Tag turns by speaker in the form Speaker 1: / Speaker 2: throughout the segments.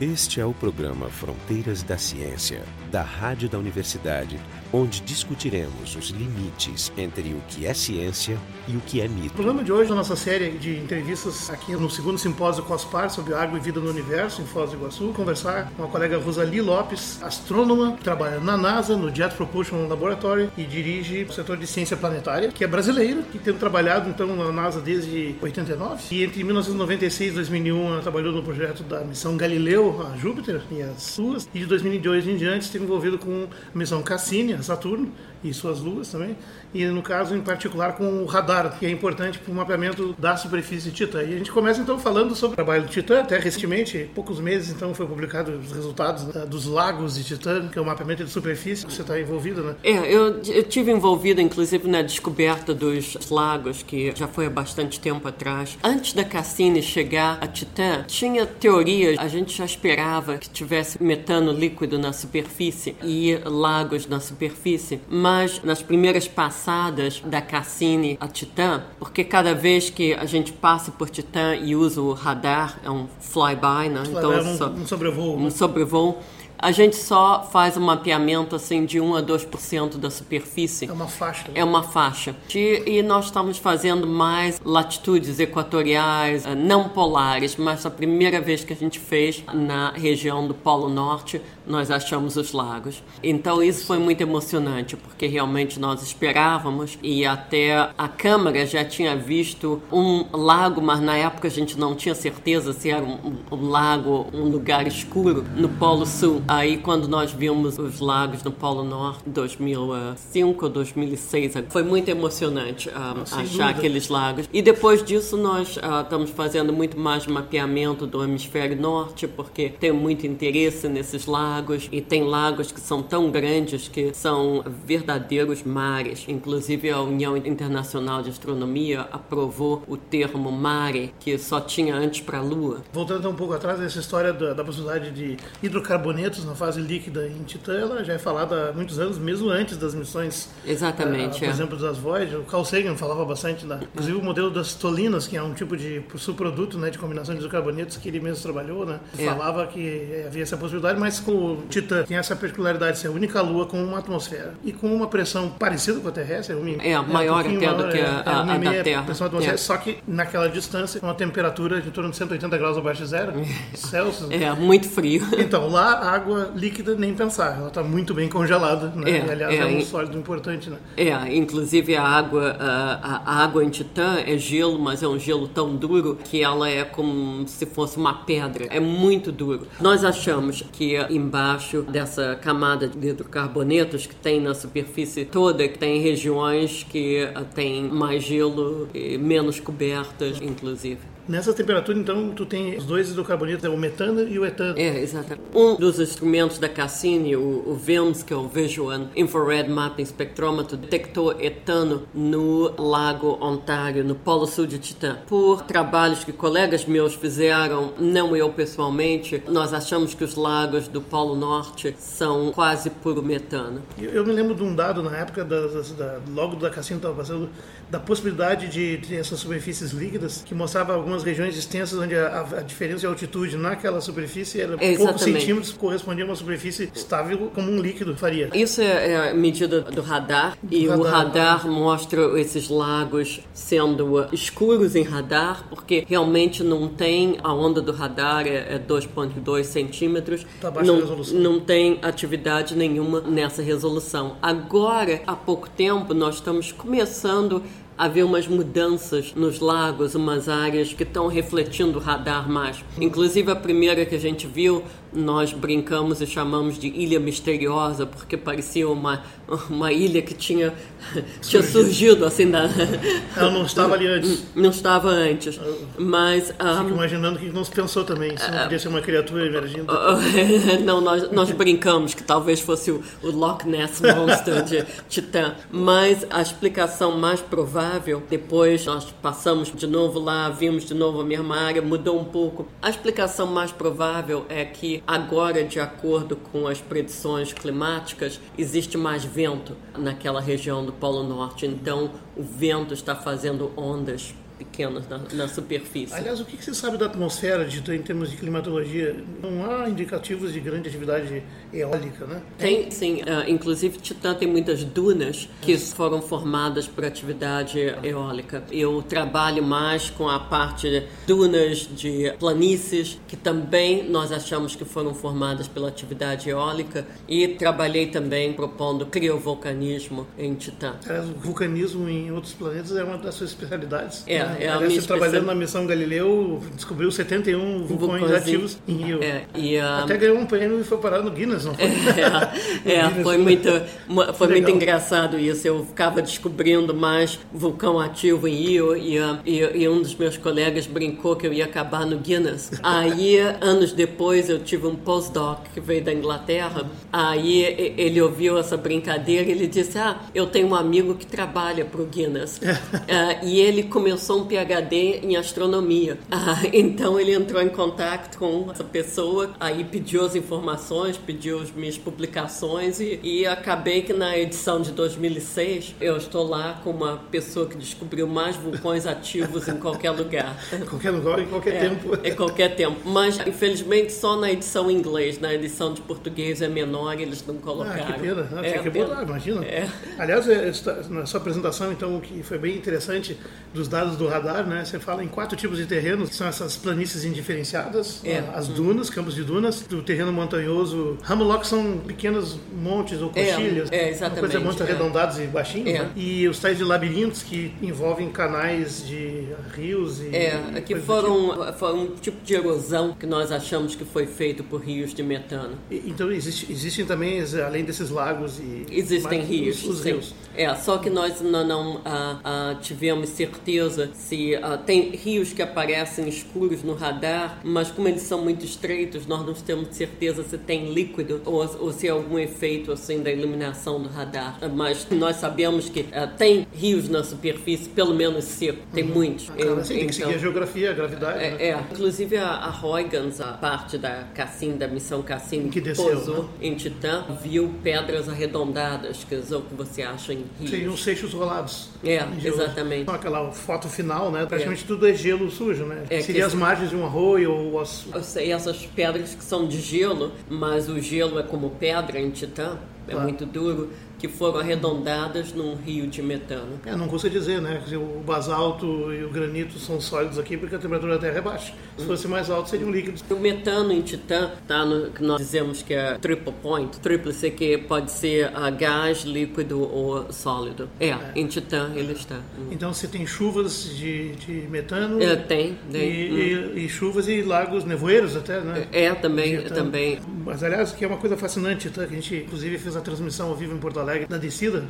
Speaker 1: Este é o programa Fronteiras da Ciência, da Rádio da Universidade, onde discutiremos os limites entre o que é ciência e o que é mito.
Speaker 2: O programa de hoje, a nossa série de entrevistas aqui no segundo simpósio COSPAR sobre água e vida no universo, em Foz do Iguaçu, conversar com a colega Rosali Lopes, astrônoma, que trabalha na NASA, no Jet Propulsion Laboratory e dirige o setor de ciência planetária, que é brasileira, que tem trabalhado então na NASA desde 89 e entre 1996 e 2001 ela trabalhou no projeto da missão Galileu a Júpiter e as luas, e de 2002 em diante envolvido com a missão Cassini, Saturno, e suas luas também, e no caso em particular com o radar, que é importante para o mapeamento da superfície Titã. E a gente começa então falando sobre o trabalho do Titã, até recentemente, poucos meses então foi publicado os resultados dos lagos de Titã, que é o mapeamento de superfície, você está envolvido, né?
Speaker 3: É, eu, eu tive envolvido inclusive na descoberta dos lagos, que já foi há bastante tempo atrás. Antes da Cassini chegar a Titã, tinha teorias, a gente já esperava que tivesse metano líquido na superfície e lagos na superfície, mas nas primeiras passadas da Cassini a Titã, porque cada vez que a gente passa por Titã e usa o radar, é um flyby, né?
Speaker 2: Então, é um, um sobrevoo.
Speaker 3: Um sobrevoo a gente só faz um mapeamento assim de 1 a 2% da superfície.
Speaker 2: É uma faixa.
Speaker 3: É uma faixa. E, e nós estamos fazendo mais latitudes equatoriais, eh, não polares, mas a primeira vez que a gente fez na região do Polo Norte, nós achamos os lagos. Então isso foi muito emocionante, porque realmente nós esperávamos e até a câmera já tinha visto um lago, mas na época a gente não tinha certeza se era um, um lago, um lugar escuro no Polo Sul. Aí quando nós vimos os lagos no Polo Norte, 2005 ou 2006, foi muito emocionante uh, achar dúvida. aqueles lagos. E depois disso nós uh, estamos fazendo muito mais mapeamento do hemisfério norte, porque tem muito interesse nesses lagos e tem lagos que são tão grandes que são verdadeiros mares. Inclusive a União Internacional de Astronomia aprovou o termo mare, que só tinha antes para a Lua.
Speaker 2: Voltando um pouco atrás dessa história da, da possibilidade de hidrocarbonetos na fase líquida em Titã, ela já é falada há muitos anos, mesmo antes das missões.
Speaker 3: Exatamente. Uh,
Speaker 2: por
Speaker 3: é.
Speaker 2: exemplo, das Voyager. O Carl Sagan falava bastante, da, inclusive o modelo das tolinas, que é um tipo de subproduto né, de combinação de isocarbonetos que ele mesmo trabalhou, né? É. Falava que havia essa possibilidade, mas com Titã tem essa particularidade de ser a única Lua com uma atmosfera e com uma pressão parecida com a terrestre.
Speaker 3: É, é maior um até maior, do que a, é, a, a da Terra.
Speaker 2: Pressão atmosfera, é. Só que naquela distância, com uma temperatura de em torno de 180 graus abaixo de zero Celsius.
Speaker 3: É, muito frio.
Speaker 2: Então, lá a água líquida nem pensar, ela está muito bem congelada, né? É, aliás, é, é um sólido importante, né?
Speaker 3: É, inclusive a água, a, a, água em Titã é gelo, mas é um gelo tão duro que ela é como se fosse uma pedra. É muito duro. Nós achamos que embaixo dessa camada de hidrocarbonetos que tem na superfície toda, que tem regiões que tem mais gelo e menos cobertas, inclusive.
Speaker 2: Nessa temperatura, então, tu tem os dois hidrocarbonetos, é o metano e o etano.
Speaker 3: É, exatamente. Um dos instrumentos da Cassini, o, o VIMS, que é o Visual Infrared Mapping Spectrometer, detectou etano no Lago Ontário, no Polo Sul de Titã. Por trabalhos que colegas meus fizeram, não eu pessoalmente, nós achamos que os lagos do Polo Norte são quase puro metano.
Speaker 2: Eu, eu me lembro de um dado na época, da, da, logo da Cassini estava passando, da possibilidade de ter essas superfícies líquidas, que mostrava algumas algumas regiões extensas onde a, a, diferença de altitude naquela superfície era Exatamente. poucos centímetros, correspondia a uma superfície estável como um líquido faria.
Speaker 3: Isso é, é a medida do radar do e radar, o radar mostra esses lagos sendo escuros em radar, porque realmente não tem, a onda do radar é, é 2,2 centímetros,
Speaker 2: tá
Speaker 3: não,
Speaker 2: resolução.
Speaker 3: não tem atividade nenhuma nessa resolução. Agora, há pouco tempo, nós estamos começando haver umas mudanças nos lagos, umas áreas que estão refletindo o radar mais. Inclusive a primeira que a gente viu nós brincamos e chamamos de Ilha Misteriosa, porque parecia uma, uma ilha que tinha, tinha surgido assim da.
Speaker 2: Ela não estava ali antes.
Speaker 3: Não estava antes. Mas.
Speaker 2: Um, Fico imaginando que não se pensou também, se não podia ser uma criatura emergindo.
Speaker 3: não, nós, nós brincamos que talvez fosse o, o Loch Ness Monster de Titã. Mas a explicação mais provável, depois nós passamos de novo lá, vimos de novo a mesma área, mudou um pouco. A explicação mais provável é que agora, de acordo com as predições climáticas, existe mais vento naquela região do Polo Norte. Então, o vento está fazendo ondas pequenos na, na superfície.
Speaker 2: Aliás, o que você sabe da atmosfera de em termos de climatologia? Não há indicativos de grande atividade eólica, né?
Speaker 3: Tem, sim. Uh, inclusive, Titã tem muitas dunas que foram formadas por atividade eólica. Eu trabalho mais com a parte de dunas de planícies, que também nós achamos que foram formadas pela atividade eólica, e trabalhei também propondo criovulcanismo em Titã.
Speaker 2: o vulcanismo em outros planetas é uma das suas especialidades.
Speaker 3: É,
Speaker 2: né?
Speaker 3: é
Speaker 2: Aliás,
Speaker 3: a minha
Speaker 2: trabalhando na missão Galileu, descobriu 71 vulcões
Speaker 3: Vulcões
Speaker 2: ativos em Rio.
Speaker 3: É, e, uh,
Speaker 2: Até ganhou um prêmio e foi parar no Guinness, não foi?
Speaker 3: É, é,
Speaker 2: Guinness,
Speaker 3: foi
Speaker 2: né?
Speaker 3: muito, foi muito engraçado isso. Eu ficava descobrindo mais vulcão ativo em Rio e, uh, e, e um dos meus colegas brincou que eu ia acabar no Guinness. Aí, anos depois, eu tive um postdoc que veio da Inglaterra. Aí ele ouviu essa brincadeira e ele disse: Ah, eu tenho um amigo que trabalha para o Guinness. Ah, e ele começou um PhD em astronomia. Ah, então ele entrou em contato com essa pessoa, aí pediu as informações, pediu as minhas publicações e, e acabei que na edição de 2006 eu estou lá com uma pessoa que descobriu mais vulcões ativos em qualquer lugar.
Speaker 2: Em qualquer lugar, em qualquer
Speaker 3: É,
Speaker 2: tempo.
Speaker 3: Em qualquer tempo. Mas, infelizmente, só na edição em inglês. Na edição de português é menor, eles não
Speaker 2: Ah,
Speaker 3: colocaram.
Speaker 2: que pena. Ah,
Speaker 3: É,
Speaker 2: tinha que
Speaker 3: pena.
Speaker 2: botar, imagina.
Speaker 3: É.
Speaker 2: Aliás, é, na sua apresentação, então, o que foi bem interessante dos dados do radar, né? Você fala em quatro tipos de terrenos, que são essas planícies indiferenciadas,
Speaker 3: É.
Speaker 2: ah, as dunas, campos de dunas, do terreno montanhoso. Hammerlock são pequenos montes ou
Speaker 3: É,
Speaker 2: coxilhas,
Speaker 3: é,
Speaker 2: uma
Speaker 3: exatamente,
Speaker 2: coisa montes
Speaker 3: é.
Speaker 2: arredondados e baixinhos,
Speaker 3: É.
Speaker 2: né? E os tais de labirintos que envolvem canais de rios e...
Speaker 3: É, que
Speaker 2: coisas do tipo.
Speaker 3: foram, um tipo de erosão que nós achamos que foi feito por rios de metano.
Speaker 2: E- Então existe- existem também, além desses lagos e...
Speaker 3: Existem
Speaker 2: mas,
Speaker 3: rios,
Speaker 2: Os, os rios.
Speaker 3: É, só que nós não, não, ah, ah, tivemos certeza se ah, tem rios que aparecem escuros no radar, mas como eles são muito estreitos, nós não temos certeza se tem líquido ou, ou se é algum efeito assim da iluminação do radar. Ah, Mas nós sabemos que ah, tem rios na superfície, pelo menos seco, tem muitos.
Speaker 2: Ah, claro, assim, tem que seguir a geografia, a gravidade. né?
Speaker 3: É, é. inclusive a, a Huygens, a parte da Cassini, da missão Cassini,
Speaker 2: Que desceu,
Speaker 3: pousou
Speaker 2: né?
Speaker 3: em Titã, viu pedras arredondadas, que é o que você acha em rios.
Speaker 2: Seriam os seixos rolados.
Speaker 3: É, exatamente.
Speaker 2: Então, aquela foto final, né? Praticamente tudo é gelo sujo, né?
Speaker 3: É,
Speaker 2: Seria as margens de um arroio ou as...
Speaker 3: Eu sei essas pedras que são de gelo, mas o gelo é como pedra em Titã, é
Speaker 2: Claro.
Speaker 3: muito duro, que foram arredondadas num rio de metano.
Speaker 2: É, não custa dizer, né? O basalto e o granito são sólidos aqui porque a temperatura da Terra é baixa. Se fosse mais alto, seriam líquidos.
Speaker 3: O metano em Titã tá no que nós dizemos que é triple point, tríplice que pode ser a gás, líquido ou sólido. É, em Titã ele está.
Speaker 2: Então você tem chuvas de, de metano
Speaker 3: É, tem,
Speaker 2: e,
Speaker 3: tem.
Speaker 2: e- e chuvas e lagos nevoeiros até, né?
Speaker 3: É, também,
Speaker 2: Titã.
Speaker 3: também.
Speaker 2: Mas, aliás, que é uma coisa fascinante, tá? que a gente, inclusive, fez a transmissão ao vivo em Porto Alegre, na descida,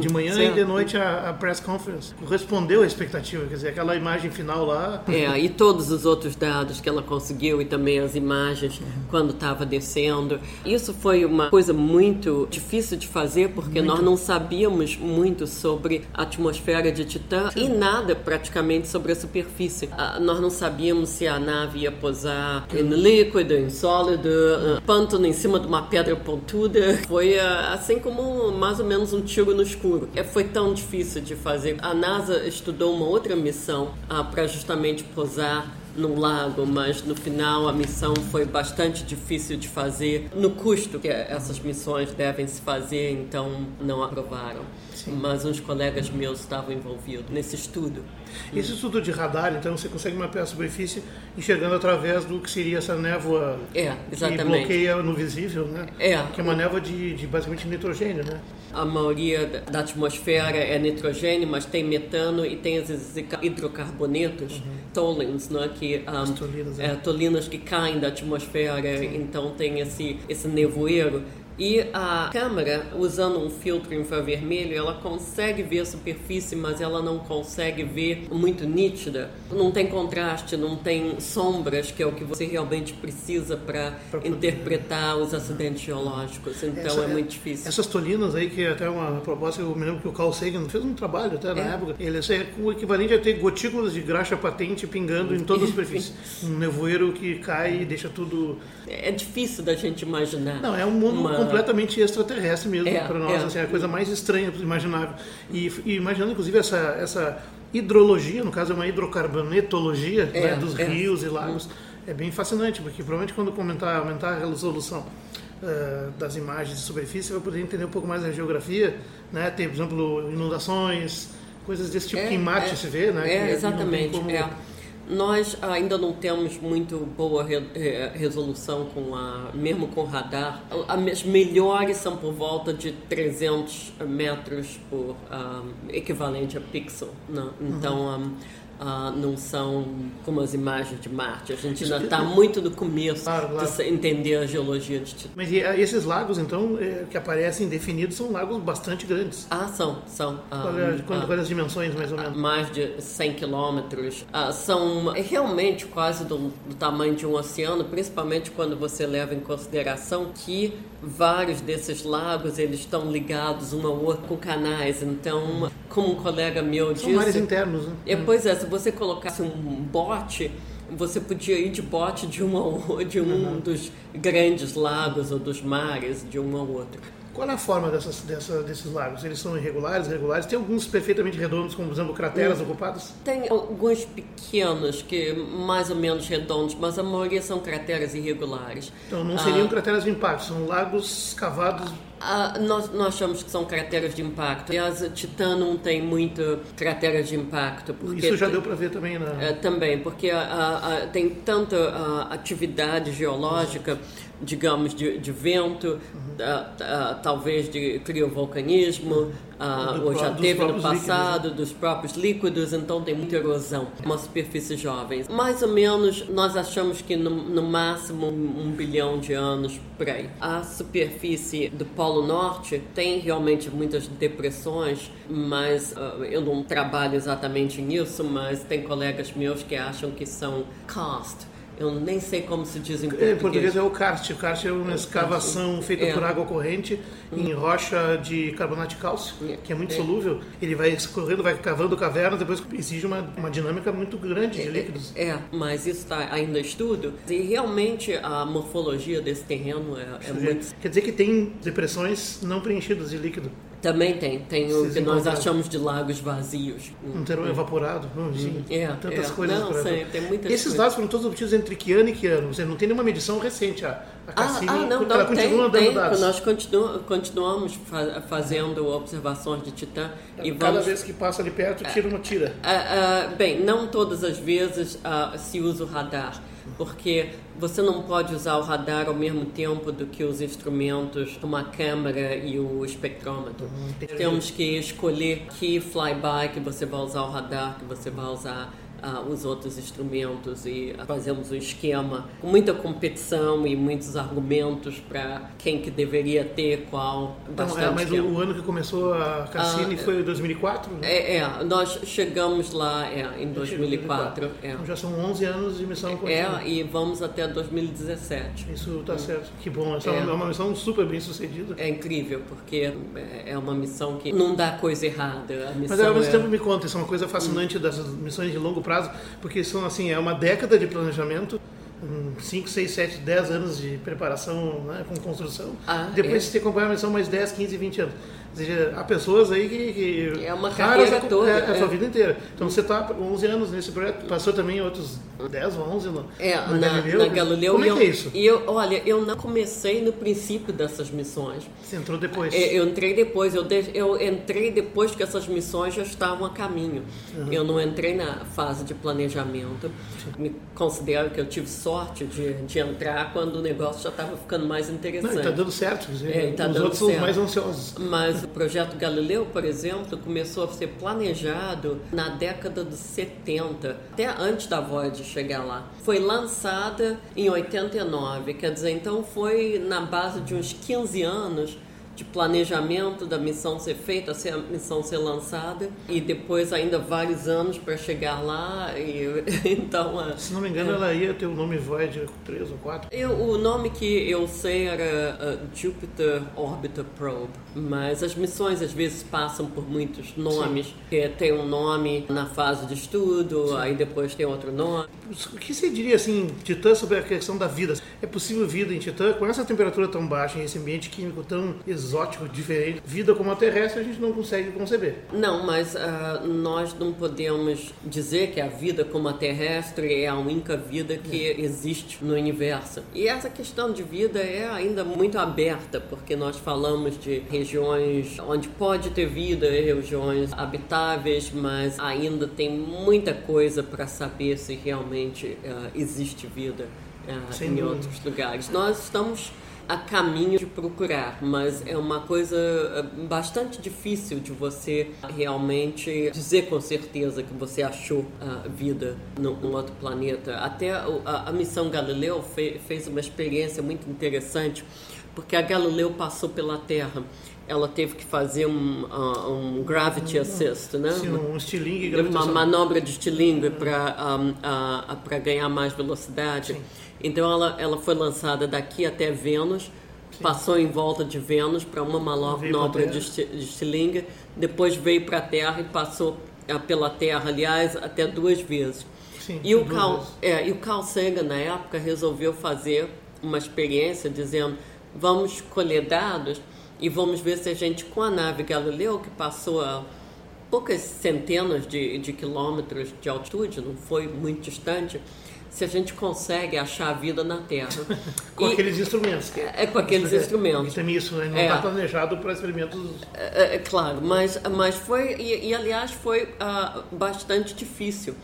Speaker 2: de manhã
Speaker 3: Hum, certo.
Speaker 2: e de noite a, a press conference. Correspondeu à expectativa, quer dizer, aquela imagem final lá...
Speaker 3: É, e todos os outros dados que ela conseguiu e também as imagens quando estava descendo. Isso foi uma coisa muito difícil de fazer porque nós não sabíamos muito sobre a atmosfera de Titã e nada praticamente sobre a superfície. Ah, nós não sabíamos se a nave ia pousar em líquido, em sólido, ah, pântano em cima de uma pedra pontuda. Foi ah, assim como mais ou menos um tiro no escuro. É, foi tão difícil de fazer. A NASA estudou uma outra missão para justamente pousar num lago, mas no final a missão foi bastante difícil de fazer no custo que essas missões devem se fazer, então não aprovaram. Mas uns colegas meus estavam envolvidos nesse estudo.
Speaker 2: Esse estudo de radar, então, você consegue mapear a superfície enxergando através do que seria essa névoa
Speaker 3: É,
Speaker 2: que bloqueia no visível, né?
Speaker 3: É.
Speaker 2: Que é uma névoa de, de basicamente nitrogênio, né?
Speaker 3: A maioria da- atmosfera é nitrogênio, mas tem metano e tem vezes hidrocarbonetos, tolins, né, que ah,
Speaker 2: tolinas, né?
Speaker 3: é, tolinas que caem da atmosfera, então tem esse esse nevoeiro. E a câmera, usando um filtro infravermelho, ela consegue ver a superfície, mas ela não consegue ver muito nítida. Não tem contraste, não tem sombras, que é o que você realmente precisa para interpretar os acidentes geológicos. Então
Speaker 2: Essa-
Speaker 3: é muito difícil.
Speaker 2: Essas tolinas aí, que é até uma proposta, eu me lembro que o Carl Sagan fez um trabalho até na
Speaker 3: É.
Speaker 2: época. Ele é o equivalente a ter gotículas de graxa patente pingando em toda a superfície. Um nevoeiro que cai e deixa tudo.
Speaker 3: É difícil da gente imaginar.
Speaker 2: Não, é um mundo
Speaker 3: Uma-
Speaker 2: completamente extraterrestre mesmo
Speaker 3: É,
Speaker 2: para nós.
Speaker 3: é.
Speaker 2: Assim, é a coisa mais estranha imaginável. E, e imaginando, inclusive, essa, essa hidrologia, no caso é uma hidrocarbonetologia
Speaker 3: É,
Speaker 2: né, dos
Speaker 3: é.
Speaker 2: rios e lagos. É bem fascinante, porque provavelmente quando comentar, aumentar a resolução eh, das imagens de superfície, você vai poder entender um pouco mais da geografia, né? Tem, por exemplo, inundações, coisas desse tipo que em Marte se vê, né?
Speaker 3: É, exatamente.
Speaker 2: como-
Speaker 3: é. Nós ainda não temos muito boa re- resolução com a, mesmo com radar. As melhores são por volta de 300 metros por ah, equivalente a pixel. Né? Então ah, ah, não são como as imagens de Marte. A gente ainda está muito no começo
Speaker 2: Claro, claro.
Speaker 3: de entender a geologia de Titã.
Speaker 2: Mas e, ah, esses lagos, então, eh, que aparecem definidos, são lagos bastante grandes.
Speaker 3: Ah, são, são. ah,
Speaker 2: Qual é, quais as dimensões, mais ou menos?
Speaker 3: mais de 100 quilômetros. Ah, são realmente quase do, do tamanho de um oceano, principalmente quando você leva em consideração que vários desses lagos eles estão ligados um ao outro com canais. Então, como um colega meu
Speaker 2: São mares
Speaker 3: disse,
Speaker 2: internos, né?
Speaker 3: é, pois é, se você colocasse um bote, você podia ir de bote de um, ao, de um dos grandes lagos ou dos mares de um ao outro.
Speaker 2: Qual é a forma dessas, dessa- desses lagos? Eles são irregulares, regulares? Tem alguns perfeitamente redondos, como por exemplo crateras ocupadas?
Speaker 3: Tem alguns pequenos que mais ou menos redondos, mas a maioria são crateras irregulares.
Speaker 2: Então não seriam crateras de impacto, são lagos cavados.
Speaker 3: Ah, nós, nós achamos que são crateras de impacto. Aliás, não tem muito crateras de impacto.
Speaker 2: Isso já deu para ver também na.
Speaker 3: É, também, porque a- a- a- tem tanta atividade geológica, digamos, de, de vento, a- talvez de criovolcanismo,
Speaker 2: Do
Speaker 3: ou já teve no
Speaker 2: próprios líquidos, né?
Speaker 3: passado, dos próprios líquidos, então tem muita erosão. Uma superfície jovem. Mais ou menos, nós achamos que no, no máximo um, um bilhão de anos por aí. A superfície do Polo Norte tem realmente muitas depressões, mas ah, eu não trabalho exatamente nisso, mas tem colegas meus que acham que são karst. Eu nem sei como se diz em
Speaker 2: Em
Speaker 3: português.
Speaker 2: português é o karst. O karst é uma escavação feita
Speaker 3: É.
Speaker 2: por água corrente em rocha de carbonato de cálcio, que é muito solúvel. Ele vai escorrendo, vai cavando cavernas, depois exige uma, uma dinâmica muito grande de líquidos.
Speaker 3: É, mas isso está ainda em estudo. E realmente a morfologia desse terreno é, é muito.
Speaker 2: Quer dizer que tem depressões não preenchidas de líquido,
Speaker 3: Também tem. Tem o
Speaker 2: Vocês
Speaker 3: que nós achamos de lagos vazios.
Speaker 2: não terão evaporado. Não, sim,
Speaker 3: É,
Speaker 2: tantas
Speaker 3: é.
Speaker 2: coisas.
Speaker 3: Não, sei, tem muitas
Speaker 2: Esses
Speaker 3: coisas.
Speaker 2: dados foram todos obtidos entre que ano e que ano? Você não tem nenhuma medição recente. A, a
Speaker 3: Ah,
Speaker 2: Cassini,
Speaker 3: ah, não,
Speaker 2: ela
Speaker 3: não,
Speaker 2: continua
Speaker 3: tem,
Speaker 2: dando dados.
Speaker 3: Nós continu, continuamos fa- fazendo observações de Titã e
Speaker 2: Cada
Speaker 3: vamos
Speaker 2: vez que passa ali perto, tira uma tira.
Speaker 3: Ah, ah, bem, não todas as vezes ah, se usa o radar, porque você não pode usar o radar ao mesmo tempo do que os instrumentos, como a câmera e o espectrômetro. Temos que escolher que flyby que você vai usar o radar, que você vai usar os outros instrumentos e fazemos um esquema com muita competição e muitos argumentos para quem que deveria ter qual.
Speaker 2: Então, é, mas o,
Speaker 3: tempo.
Speaker 2: o ano que começou a Cassini
Speaker 3: Ah,
Speaker 2: foi 2004? né?
Speaker 3: É, é, nós chegamos lá é, em 2004. É.
Speaker 2: Então já são 11 anos de missão contínua.
Speaker 3: É, e vamos até 2017.
Speaker 2: Isso tá certo. Que bom. Essa é,
Speaker 3: É.
Speaker 2: uma- missão super bem sucedida.
Speaker 3: É incrível, porque é- é uma missão que não dá coisa errada. A missão
Speaker 2: Mas ao mesmo
Speaker 3: é-
Speaker 2: tempo me conta, isso é uma coisa fascinante dessas missões de longo prazo, porque são assim, é uma década de planejamento, 5, 6, 7, 10 anos de preparação né, com construção.
Speaker 3: Ah,
Speaker 2: Depois
Speaker 3: é.
Speaker 2: você acompanha a missão mais 10, 15, 20 anos. Ou seja, há pessoas aí que. que
Speaker 3: É uma carreira toda,
Speaker 2: É, a sua
Speaker 3: é.
Speaker 2: vida inteira. Então você está 11 anos nesse projeto, passou também outros 10 ou 11 no,
Speaker 3: É,
Speaker 2: no
Speaker 3: na,
Speaker 2: Galileu.
Speaker 3: na Galileu.
Speaker 2: Como é
Speaker 3: eu,
Speaker 2: que é isso?
Speaker 3: E eu, olha, eu não comecei no princípio dessas missões.
Speaker 2: Você entrou depois.
Speaker 3: É, Eu entrei depois, eu, de- eu entrei depois que essas missões já estavam a caminho.
Speaker 2: Uhum.
Speaker 3: Eu não entrei na fase de planejamento. Me considero que eu tive sorte de, de entrar quando o negócio já estava ficando mais
Speaker 2: Não,
Speaker 3: interessante.
Speaker 2: está dando certo.
Speaker 3: É, tá
Speaker 2: os
Speaker 3: dando
Speaker 2: outros são os
Speaker 3: certo.
Speaker 2: mais ansiosos.
Speaker 3: Mas o projeto Galileu, por exemplo, começou a ser planejado na década dos 70, até antes da Voyager chegar lá. Foi lançada em 89, quer dizer, então foi na base de uns 15 anos de planejamento da missão ser feita, a missão ser lançada e depois ainda vários anos para chegar lá e então a-
Speaker 2: Se não me engano, ela ia ter o nome Voyager 3 ou 4.
Speaker 3: eu, o nome que eu sei era uh, Jupiter Orbiter Probe, mas as missões às vezes passam por muitos nomes, que tem um nome na fase de estudo, aí depois tem outro nome.
Speaker 2: O que você diria assim, Titã, sobre a questão da vida? É possível vida em Titã com essa temperatura tão baixa, esse ambiente químico tão exótico? Exótico, diferente. Vida como a terrestre a gente não consegue conceber.
Speaker 3: Não, mas uh, nós não podemos dizer que a vida como a terrestre é a única vida que é. existe no universo. E essa questão de vida é ainda muito aberta, porque nós falamos de regiões onde pode ter vida, regiões habitáveis, mas ainda tem muita coisa para saber se realmente uh, existe vida uh, em outros lugares. Nós estamos a caminho de procurar, mas é uma coisa eh, bastante difícil de você realmente dizer com certeza que você achou a vida num outro planeta. Até a, missão Galileu fe, fez uma experiência muito interessante, porque a Galileu passou pela Terra ela teve que fazer um, um gravity assist, né?
Speaker 2: Sim, um estilingue
Speaker 3: Uma manobra de estilingue para um, uh, ganhar mais velocidade. Sim. Então ela, ela foi lançada daqui até Vênus, Sim. passou em volta de Vênus para uma manobra de, de estilingue, depois veio para a Terra e passou uh, pela Terra, aliás, até duas vezes.
Speaker 2: Sim,
Speaker 3: e, o Carl, é, e o Carl Sagan, na época, resolveu fazer uma experiência dizendo: vamos colher dados e vamos ver se a gente, com a nave Galileu, que passou a poucas centenas de, de quilômetros de altitude, não foi muito distante, se a gente consegue achar a vida na Terra.
Speaker 2: com e, aqueles instrumentos.
Speaker 3: É, é, com aqueles é, instrumentos.
Speaker 2: Tem isso, né? não está é, planejado para experimentos.
Speaker 3: É, é, é, claro, mas, mas foi, e, e aliás foi uh, bastante difícil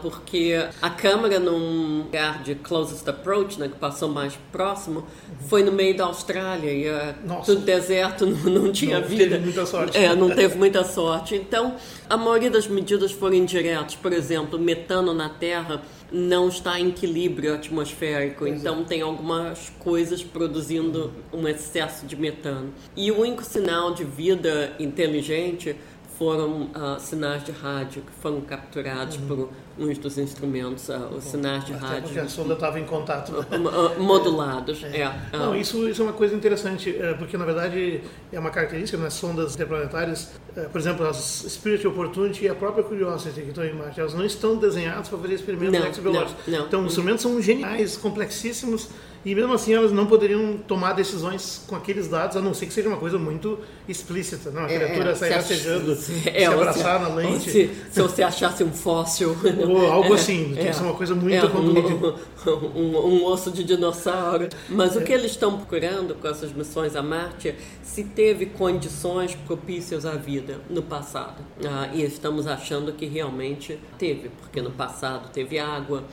Speaker 3: porque a câmera num lugar de closest approach, né, que passou mais próximo, foi no meio da Austrália e uh, tudo deserto, não, não tinha
Speaker 2: não
Speaker 3: vida.
Speaker 2: Teve muita sorte.
Speaker 3: É, não teve muita sorte. Então, a maioria das medidas foram indiretas. Por exemplo, metano na Terra não está em equilíbrio atmosférico, pois então é. tem algumas coisas produzindo um excesso de metano. E o único sinal de vida inteligente foram uh, sinais de rádio que foram capturados uhum. por uns dos instrumentos, uh, os sinais de Até rádio.
Speaker 2: Porque a sonda estava em contato.
Speaker 3: Uh, modulados, é. é.
Speaker 2: Não, isso, isso é uma coisa interessante, é, porque na verdade é uma característica nas sondas interplanetárias, é, por exemplo, as Spirit Opportunity e a própria Curiosity que estão em Marte, elas não estão desenhadas para fazer experimentos
Speaker 3: não. Não, não.
Speaker 2: Então, os instrumentos são geniais, complexíssimos, e mesmo assim elas não poderiam tomar decisões com aqueles dados, a não ser que seja uma coisa muito explícita. Não? A é, criatura é, sair rastejando, se, é, se abraçar se, na lente.
Speaker 3: Se, se, você achasse um fóssil.
Speaker 2: Ou algo é, assim, tem que ser uma coisa muito é,
Speaker 3: um, um, um, osso de dinossauro. Mas o que eles estão procurando com essas missões a Marte é se teve condições propícias à vida no passado. Ah, e estamos achando que realmente teve, porque no passado teve água,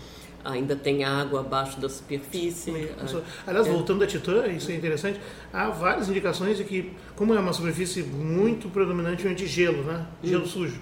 Speaker 3: ainda tem água abaixo da superfície.
Speaker 2: Ah, Aliás, é. voltando a Titã, isso é interessante, há várias indicações de que, como é uma superfície muito predominantemente gelo, né? gelo hum. sujo,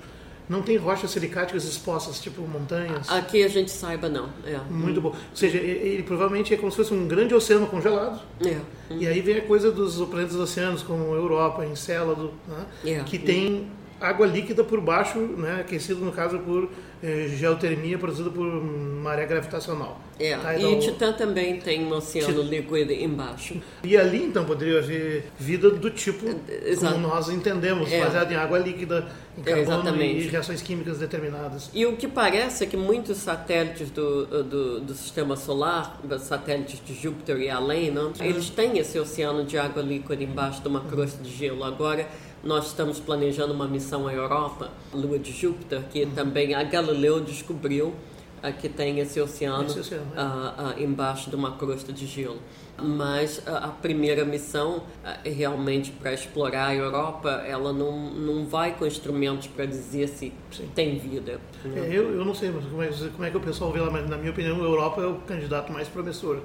Speaker 2: não tem rochas silicáticas expostas, tipo montanhas.
Speaker 3: Aqui a gente saiba não. É.
Speaker 2: Muito hum. bom. Ou seja, ele, ele, provavelmente é como se fosse um grande oceano congelado.
Speaker 3: É. Hum.
Speaker 2: E aí vem a coisa dos planetas oceanos, como Europa, Encélado, né? é. que tem água líquida por baixo, né, aquecido no caso por eh, geotermia produzida por maré gravitacional.
Speaker 3: É, tá, então, e Titã também tem um oceano líquido embaixo.
Speaker 2: E ali então poderia haver vida do tipo Exato. como nós entendemos, é. baseada em água líquida, em carbono é, e reações químicas determinadas.
Speaker 3: E o que parece é que muitos satélites do, do, do sistema solar, satélites de Júpiter e além, não, eles têm esse oceano de água líquida embaixo de uma crosta de gelo. Agora nós estamos planejando uma missão à Europa, Lua de Júpiter, que uhum. também a Galileu descobriu uh, que tem esse oceano, esse oceano uh, uh, embaixo de uma crosta de gelo. Mas a primeira missão, realmente para explorar a Europa, ela não, não vai com instrumentos para dizer se Sim. tem vida.
Speaker 2: Né? É, eu, eu não sei, mas como é, como é que o pessoal vê lá, mas na minha opinião, a Europa é o candidato mais promissor.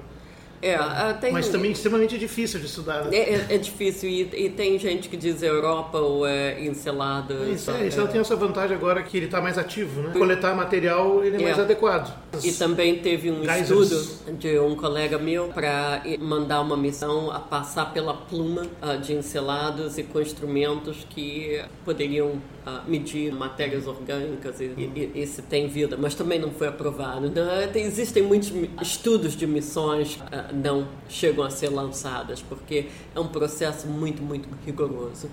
Speaker 3: É, ah, tem,
Speaker 2: Mas também extremamente difícil de estudar. Né?
Speaker 3: É, é, é, difícil e, e, tem gente que diz Europa ou é Encelada.
Speaker 2: Isso, é, isso é. tem essa vantagem agora que ele está mais ativo, né? Coletar material ele é, mais é. adequado.
Speaker 3: E também teve um Geysers. estudo de um colega meu para mandar uma missão a passar pela pluma uh, de Encelados e com instrumentos que poderiam medir matérias orgânicas e, e, e, se tem vida, mas também não foi aprovado. Então, tem, existem muitos estudos de missões não chegam a ser lançadas, porque é um processo muito, muito rigoroso.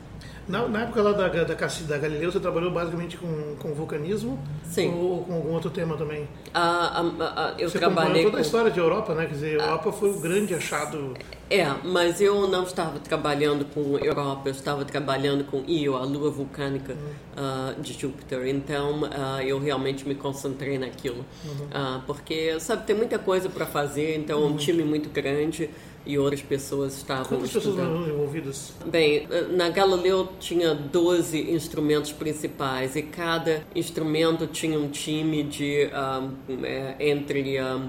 Speaker 2: Na, na época lá da, da, da Galileu, você trabalhou basicamente com, com vulcanismo?
Speaker 3: Sim.
Speaker 2: Ou com algum outro tema também?
Speaker 3: Ah, ah, ah, eu
Speaker 2: você
Speaker 3: trabalhei
Speaker 2: toda
Speaker 3: com...
Speaker 2: a história de Europa, né? Quer dizer, a Europa foi o grande achado...
Speaker 3: É, mas eu não estava trabalhando com Europa, eu estava trabalhando com Io, a lua vulcânica hum. de Júpiter. Então, eu realmente me concentrei naquilo. Uhum. porque, sabe, tem muita coisa para fazer, então uhum. um time muito grande e outras pessoas estavam
Speaker 2: Quantas pessoas envolvidas?
Speaker 3: Bem, na Galileu tinha 12 instrumentos principais e cada instrumento tinha um time de um, é, entre um,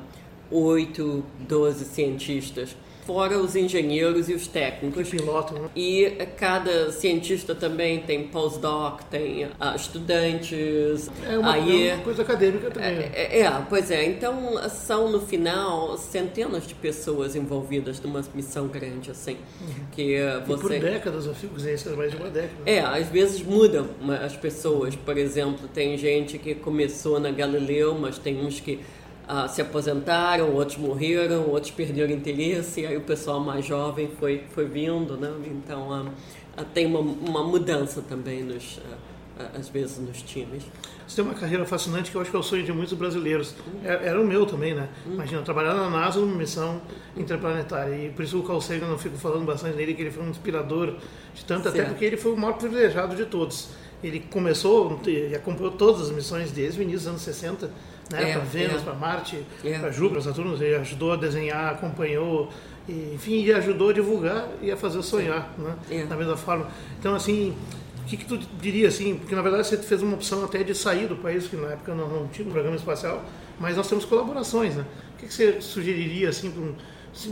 Speaker 3: 8, 12 cientistas fora os engenheiros e os técnicos.
Speaker 2: Que pilotam, né?
Speaker 3: E cada cientista também tem postdoc, tem uh, estudantes.
Speaker 2: É uma,
Speaker 3: aí,
Speaker 2: é uma coisa acadêmica também. Né?
Speaker 3: É, é, pois é. Então são no final centenas de pessoas envolvidas numa missão grande assim. Uhum. Que você...
Speaker 2: E por décadas, eu fico dizendo isso mais de uma década.
Speaker 3: É, às vezes mudam as pessoas. Por exemplo, tem gente que começou na Galileu, mas tem uns que uh, se aposentaram, outros morreram, outros perderam interesse, e aí o pessoal mais jovem foi, foi vindo, né? Então uh, tem uma, uma mudança também nos, às vezes nos times.
Speaker 2: Você tem uma carreira fascinante que eu acho que é o sonho de muitos brasileiros. É, era o meu também, né? Imagina, trabalhar na NASA numa missão interplanetária. E por isso o Carl Sagan, eu fico falando bastante dele, que ele foi um inspirador de tanto, certo. até porque ele foi o maior privilegiado de todos. Ele começou e acompanhou todas as missões desde o início dos anos 60 né? É, para Vênus, é. para Marte, é. para Júpiter, Saturno, ele ajudou a desenhar, acompanhou, e, enfim, e ajudou a divulgar e a fazer sonhar, né? É. Da mesma forma. Então, assim, o que, que tu diria, assim, porque na verdade você fez uma opção até de sair do país, que na época não, não tinha um programa espacial, mas nós temos colaborações, né? O que, que você sugeriria, assim, para um,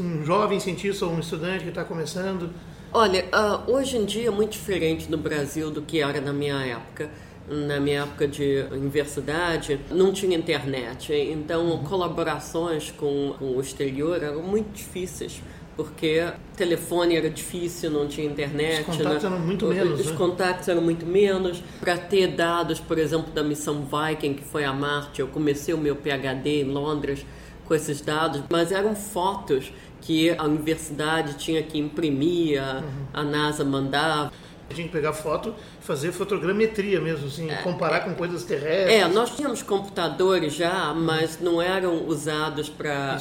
Speaker 2: um jovem cientista ou um estudante que está começando?
Speaker 3: Olha, uh, hoje em dia é muito diferente no Brasil do que era na minha época na minha época de universidade, não tinha internet. Então, colaborações com, com o exterior eram muito difíceis porque telefone era difícil, não tinha internet.
Speaker 2: Os contatos né? eram muito menos.
Speaker 3: Os
Speaker 2: né?
Speaker 3: contatos eram muito menos. Para ter dados, por exemplo, da missão Viking, que foi a Marte, eu comecei o meu PhD em Londres com esses dados, mas eram fotos que a universidade tinha que imprimir, a, uhum. a NASA mandava.
Speaker 2: A gente pegar foto, fazer fotogrametria mesmo, assim, é, comparar é, com coisas terrestres.
Speaker 3: É, nós tínhamos computadores já, mas não eram usados para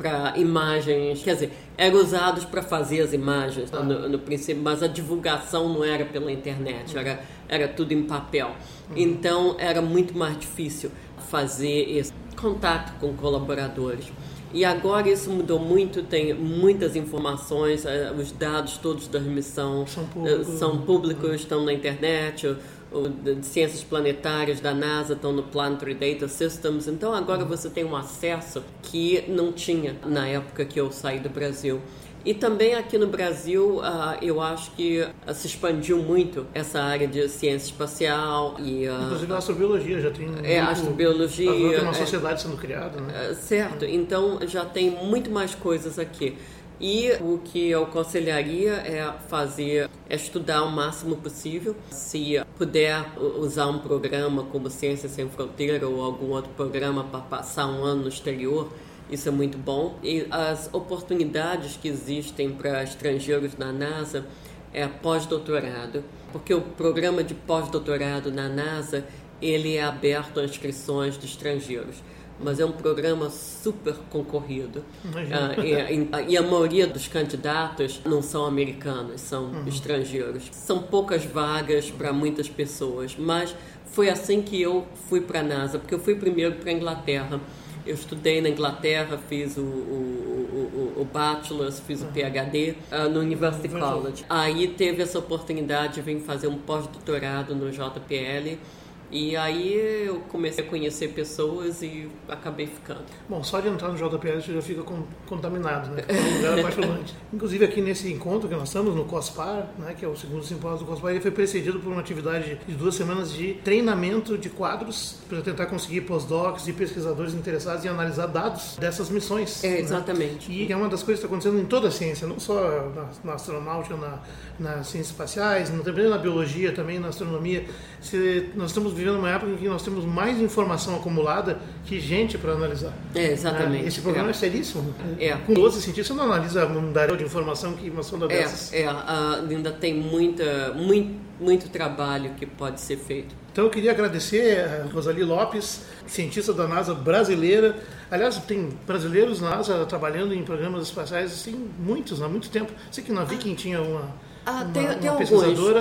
Speaker 3: para imagens, quer dizer, eram usados para fazer as imagens ah. no, no, princípio, mas a divulgação não era pela internet, uhum. era, era tudo em papel. Uhum. Então era muito mais difícil fazer esse contato com colaboradores. E agora isso mudou muito, tem muitas informações, eh, os dados todos da missão
Speaker 2: são públicos,
Speaker 3: são públicos estão na internet, o, o, de ciências planetárias da NASA estão no Planetary Data Systems. Então agora você tem um acesso que não tinha na época que eu saí do Brasil. E também aqui no Brasil, uh, eu acho que uh, se expandiu muito essa área de ciência espacial e...
Speaker 2: Uh, Inclusive a astrobiologia já tem...
Speaker 3: É, a astrobiologia... Tem
Speaker 2: uma sociedade é, sendo criada, né?
Speaker 3: Certo, então já tem muito mais coisas aqui. E o que eu aconselharia é fazer, é estudar o máximo possível. Se puder usar um programa como Ciência Sem Fronteira ou algum outro programa para passar um ano no exterior, isso é muito bom. E as oportunidades que existem para estrangeiros na NASA é pós-doutorado, porque o programa de pós-doutorado na NASA ele é aberto a inscrições de estrangeiros mas é um programa super concorrido. Ah, e, e, a maioria dos candidatos não são americanos, são uhum. estrangeiros. São poucas vagas para muitas pessoas, mas foi assim que eu fui para a NASA, porque eu fui primeiro para a Inglaterra. Eu estudei na Inglaterra, fiz o, o, o, o Bachelor's, fiz o PhD uh, ah, no University College. Aí teve essa oportunidade de vir fazer um pós-doutorado no JPL e aí eu comecei a conhecer pessoas e acabei ficando.
Speaker 2: Bom, só de entrar no JPL você já fica contaminado, né? É um lugar apaixonante. Inclusive aqui nesse encontro que nós estamos, no COSPAR, né, que é o segundo simpósio do COSPAR, ele foi precedido por uma atividade de duas semanas de treinamento de quadros para tentar conseguir pós-docs e pesquisadores interessados em analisar dados dessas missões.
Speaker 3: É, né? exatamente.
Speaker 2: Né? E é uma das coisas que está acontecendo em toda a ciência, não só na, na astronáutica, na, nas ciências espaciais, também na biologia, também na astronomia se nós estamos vivendo uma época em que nós temos mais informação acumulada que gente para analisar.
Speaker 3: É, exatamente.
Speaker 2: Esse programa é, é seríssimo.
Speaker 3: É.
Speaker 2: Com 12 cientistas, você não analisa um dario de informação que uma sonda
Speaker 3: é,
Speaker 2: dessas.
Speaker 3: É, ainda tem muita, muito, muito trabalho que pode ser feito.
Speaker 2: Então eu queria agradecer a Rosali Lopes, cientista da NASA brasileira. Aliás, tem brasileiros na NASA trabalhando em programas espaciais, assim, muitos, há muito tempo. Sei que na Viking tinha uma
Speaker 3: ah,
Speaker 2: uma,
Speaker 3: tem,
Speaker 2: uma
Speaker 3: tem alguns.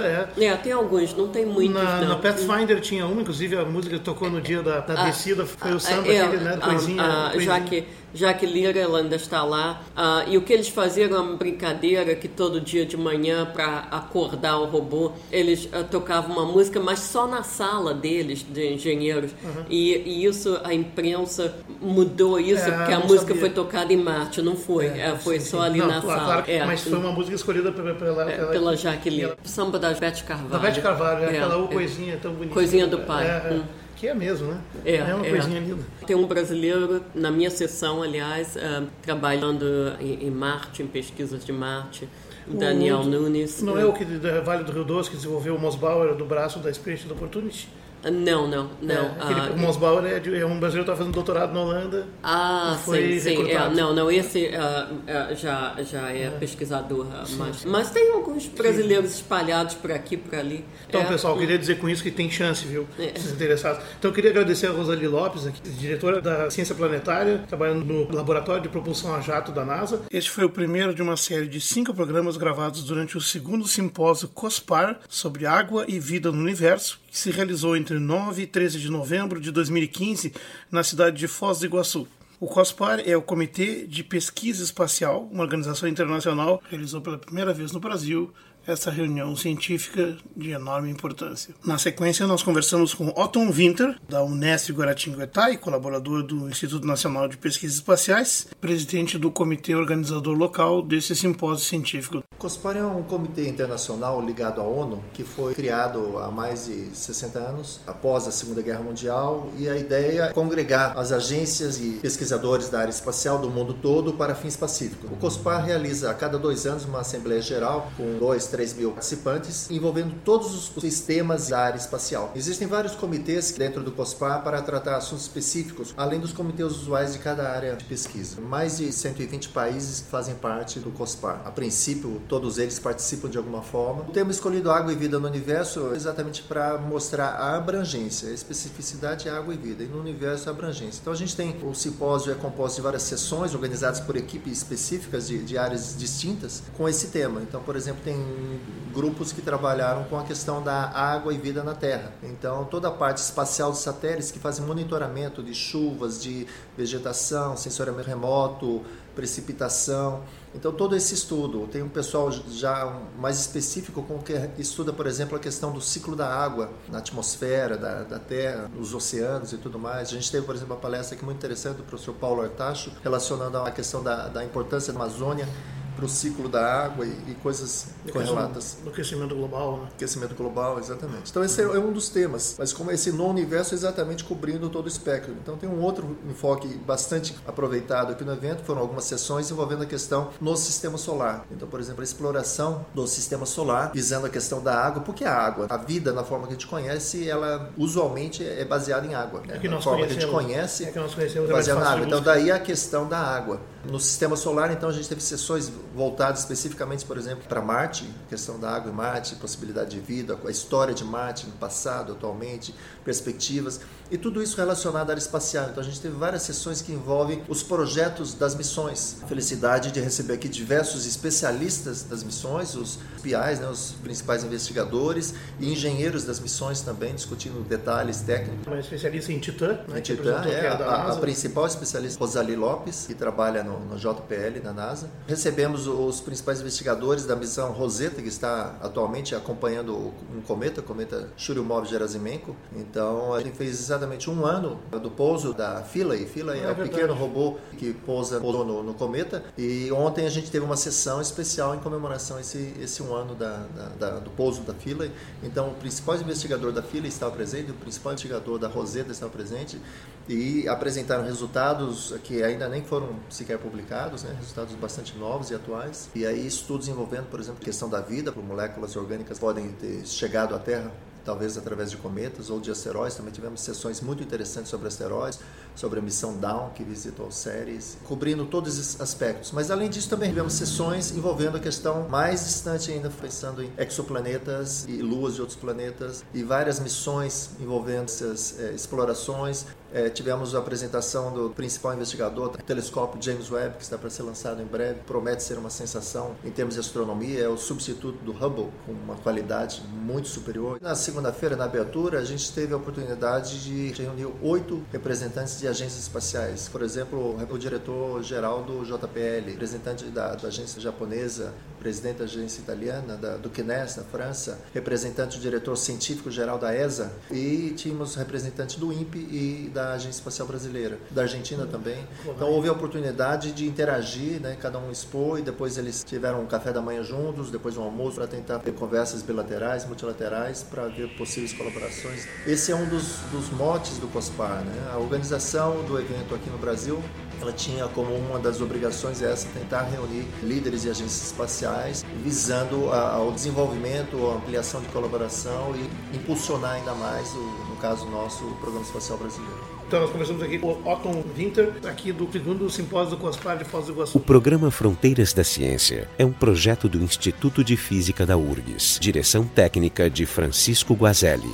Speaker 2: É.
Speaker 3: é. tem alguns, não tem muitos.
Speaker 2: Na,
Speaker 3: não.
Speaker 2: na Pathfinder tinha uma, inclusive a música que tocou no dia da, da
Speaker 3: ah,
Speaker 2: descida foi o
Speaker 3: ah,
Speaker 2: samba,
Speaker 3: é,
Speaker 2: aquele, né? Coisinha,
Speaker 3: ah,
Speaker 2: coisinha.
Speaker 3: Já que já que Lira ainda está lá. Ah, e o que eles faziam era uma brincadeira que todo dia de manhã, para acordar o robô, eles ah, tocavam uma música, mas só na sala deles, de engenheiros.
Speaker 2: Uhum.
Speaker 3: E, e, isso, a imprensa mudou isso,
Speaker 2: É,
Speaker 3: porque a música
Speaker 2: sabia.
Speaker 3: foi tocada em Marte, não foi.
Speaker 2: É,
Speaker 3: É, foi
Speaker 2: sim,
Speaker 3: só
Speaker 2: sim.
Speaker 3: ali
Speaker 2: Não,
Speaker 3: na
Speaker 2: claro,
Speaker 3: sala.
Speaker 2: claro,
Speaker 3: É,
Speaker 2: mas foi uma música escolhida pela, pela,
Speaker 3: é,
Speaker 2: pela,
Speaker 3: pela Jaque Lira.
Speaker 2: ela-
Speaker 3: Samba da Beth Carvalho.
Speaker 2: Da Beth Carvalho, é,
Speaker 3: É,
Speaker 2: aquela
Speaker 3: é.
Speaker 2: coisinha tão bonita.
Speaker 3: Coisinha do pai.
Speaker 2: É, é.
Speaker 3: Hum.
Speaker 2: Que é mesmo, né?
Speaker 3: É,
Speaker 2: uma
Speaker 3: é.
Speaker 2: coisinha linda.
Speaker 3: Tem um brasileiro na minha sessão, aliás, ah, trabalhando em, em Marte, em pesquisas de Marte, o Daniel
Speaker 2: O-
Speaker 3: Nunes.
Speaker 2: Não é o que da Vale do Rio Doce que desenvolveu o Mosbauer do braço da Spirit Opportunity?
Speaker 3: Não, não, não.
Speaker 2: É, aquele,
Speaker 3: Ah,
Speaker 2: o Mosbauer é, de- é um brasileiro que está fazendo doutorado na Holanda.
Speaker 3: Ah,
Speaker 2: foi
Speaker 3: sim, sim. É, não, não, esse ah, já, já é, pesquisador. ah, mas, mas tem alguns brasileiros espalhados por aqui, por ali.
Speaker 2: Então,
Speaker 3: É,
Speaker 2: pessoal, eu queria dizer com isso que tem chance, viu?
Speaker 3: É.
Speaker 2: Esses interessados. Então, eu queria agradecer a Rosali Lopes, aqui, diretora da Ciência Planetária, trabalhando no Laboratório de Propulsão a Jato da NASA. Este foi o primeiro de uma série de cinco programas gravados durante o segundo simpósio COSPAR sobre água e vida no universo, que se realizou entre 9 e 13 de novembro de 2015 na cidade de Foz do Iguaçu. O COSPAR é o Comitê de Pesquisa Espacial, uma organização internacional realizou pela primeira vez no Brasil essa reunião científica de enorme importância. Na sequência, nós conversamos com Otton Winter, da Unesp Guaratinguetá e colaborador do Instituto Nacional de Pesquisas Espaciais, presidente do comitê organizador local desse simpósio científico.
Speaker 4: COSPAR é um comitê internacional ligado à ONU que foi criado há mais de 60 anos, após a Segunda Guerra Mundial, e a ideia é congregar as agências e pesquisadores da área espacial do mundo todo para fins pacíficos. O COSPAR realiza a cada dois anos uma Assembleia Geral com dois, três mil participantes, envolvendo todos os sistemas da área espacial. Existem vários comitês dentro do COSPAR para tratar assuntos específicos, além dos comitês usuais de cada área de pesquisa. Mais de 120 países fazem parte do COSPAR. A princípio, todos eles participam de alguma forma. O tema escolhido Água e Vida no Universo é exatamente para mostrar a abrangência, a especificidade é água e vida, e no universo a abrangência. Então a gente tem, o simpósio é composto de várias sessões organizadas por equipes específicas de, de áreas distintas com esse tema. Então, por exemplo, tem grupos que trabalharam com a questão da água e vida na Terra. Então, toda a parte espacial dos satélites que fazem monitoramento de chuvas, de vegetação, sensoriamento remoto, precipitação. Então, todo esse estudo. Tem um pessoal já mais específico com que estuda, por exemplo, a questão do ciclo da água na atmosfera da, da Terra, nos oceanos e tudo mais. A gente teve, por exemplo, uma palestra aqui muito interessante do professor Paulo Artacho, relacionando a questão da, da importância da Amazônia para o ciclo da água e, e coisas correlatas.
Speaker 2: Do aquecimento global, né?
Speaker 4: Aquecimento global, exatamente. Então esse é um dos temas, mas como esse no universo exatamente cobrindo todo o espectro. Então tem um outro enfoque bastante aproveitado aqui no evento, foram algumas sessões envolvendo a questão no sistema solar. Então, por exemplo, a exploração do sistema solar, visando a questão da água, porque a água, a vida na forma que a gente conhece, ela usualmente é baseada em água. Né?
Speaker 2: É que
Speaker 4: na
Speaker 2: nós
Speaker 4: forma que a gente conhece,
Speaker 2: É que nós conhecemos, é
Speaker 4: é baseada na água. Então daí a questão da água. No sistema solar, então, a gente teve sessões voltadas especificamente, por exemplo, para Marte, questão da água em Marte, possibilidade de vida, a história de Marte no passado, atualmente, perspectivas, e tudo isso relacionado à área espacial. Então a gente teve várias sessões que envolvem os projetos das missões. Felicidade de receber aqui diversos especialistas das missões, os PIs, né, os principais investigadores, e engenheiros das missões também, discutindo detalhes técnicos.
Speaker 2: Uma especialista em Titã, né? Que
Speaker 4: Titã é a, a- a principal especialista Rosali Lopes, que trabalha no, no JPL da NASA. Recebemos os principais investigadores da missão Rosetta, que está atualmente acompanhando um cometa, o cometa Churyumov-Gerasimenko. Então, a gente fez exatamente um ano do pouso da Philae. Philae é,
Speaker 2: é
Speaker 4: o pequeno robô que pousa pousou no, no cometa. E ontem a gente teve uma sessão especial em comemoração a esse, esse um ano da, da- da- do pouso da Philae. Então, o principal investigador da Philae estava presente, o principal investigador da Rosetta estava presente e apresentaram resultados que ainda nem foram sequer publicados, né? resultados bastante novos e atuais. E aí estudos envolvendo, por exemplo, a questão da vida, por moléculas orgânicas podem ter chegado à Terra talvez através de cometas ou de asteroides. Também tivemos sessões muito interessantes sobre asteroides, sobre a missão Dawn, que visitou Ceres, cobrindo todos esses aspectos. Mas além disso, também tivemos sessões envolvendo a questão mais distante ainda, pensando em exoplanetas e luas de outros planetas e várias missões envolvendo essas é, explorações é, tivemos a apresentação do principal investigador do telescópio James Webb, que está para ser lançado em breve. Promete ser uma sensação em termos de astronomia. É o substituto do Hubble, com uma qualidade muito superior. Na segunda-feira, na abertura, a gente teve a oportunidade de reunir oito representantes de agências espaciais. Por exemplo, o diretor-geral do JPL, representante da, da, agência japonesa, presidente da agência italiana, da, do CNES, da França, representante do diretor científico-geral da ESA, e tínhamos representantes do INPE e da da Agência Espacial Brasileira, da Argentina também. Então houve a oportunidade de interagir, né? cada um expôs, e depois eles tiveram um café da manhã juntos, depois um almoço para tentar ter conversas bilaterais, multilaterais, para ver possíveis colaborações. Esse é um dos, dos motes do COSPAR. Né? A organização do evento aqui no Brasil ela tinha como uma das obrigações essa tentar reunir líderes e agências espaciais visando ao desenvolvimento, a ampliação de colaboração e impulsionar ainda mais o caso nosso, o Programa Espacial Brasileiro.
Speaker 2: Então, nós conversamos aqui com o Otton Winter, aqui do segundo simpósio do COSPAR de Foz do Iguaçu.
Speaker 1: O programa Fronteiras da Ciência é um projeto do Instituto de Física da URGS, direção técnica de Francisco Guazelli.